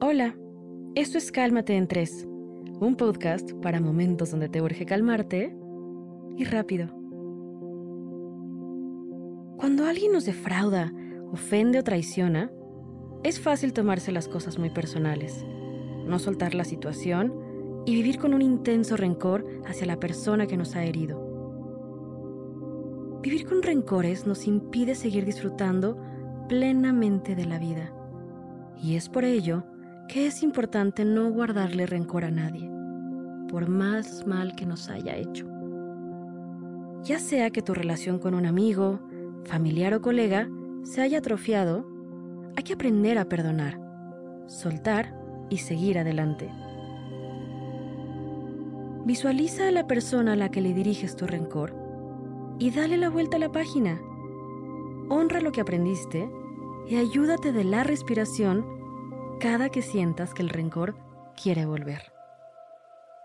Hola, esto es Cálmate en tres, un podcast para momentos donde te urge calmarte y rápido. Cuando alguien nos defrauda, ofende o traiciona, es fácil tomarse las cosas muy personales, no soltar la situación y vivir con un intenso rencor hacia la persona que nos ha herido. Vivir con rencores nos impide seguir disfrutando plenamente de la vida. Y es por ello que es importante no guardarle rencor a nadie, por más mal que nos haya hecho. Ya sea que tu relación con un amigo, familiar o colega se haya atrofiado, hay que aprender a perdonar, soltar y seguir adelante. Visualiza a la persona a la que le diriges tu rencor y dale la vuelta a la página. Honra lo que aprendiste y ayúdate de la respiración cada que sientas que el rencor quiere volver.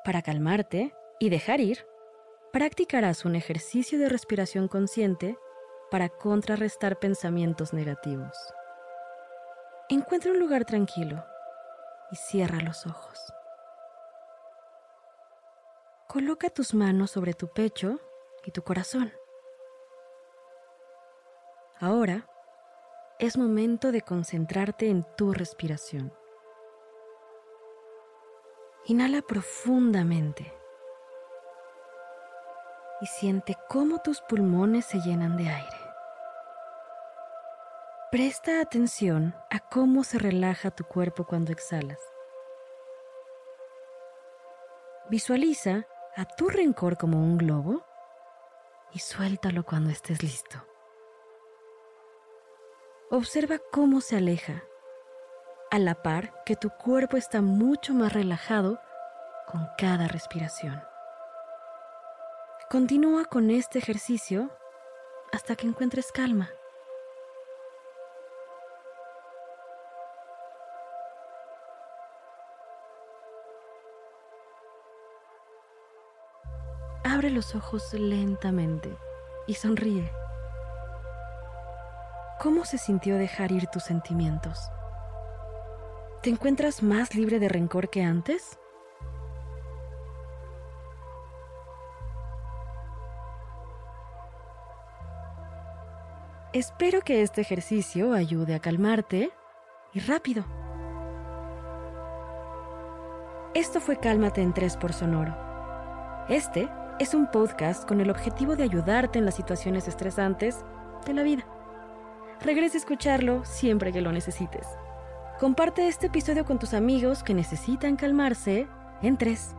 Para calmarte y dejar ir, practicarás un ejercicio de respiración consciente para contrarrestar pensamientos negativos. Encuentra un lugar tranquilo y cierra los ojos. Coloca tus manos sobre tu pecho y tu corazón. Ahora es momento de concentrarte en tu respiración. Inhala profundamente y siente cómo tus pulmones se llenan de aire. Presta atención a cómo se relaja tu cuerpo cuando exhalas. Visualiza a tu rencor como un globo y suéltalo cuando estés listo. Observa cómo se aleja, a la par que tu cuerpo está mucho más relajado con cada respiración. Continúa con este ejercicio hasta que encuentres calma. Abre los ojos lentamente y sonríe. ¿Cómo se sintió dejar ir tus sentimientos? ¿Te encuentras más libre de rencor que antes? Espero que este ejercicio ayude a calmarte y rápido. Esto fue Cálmate en 3 por Sonoro. Este es un podcast con el objetivo de ayudarte en las situaciones estresantes de la vida. Regresa a escucharlo siempre que lo necesites. Comparte este episodio con tus amigos que necesitan calmarse en tres.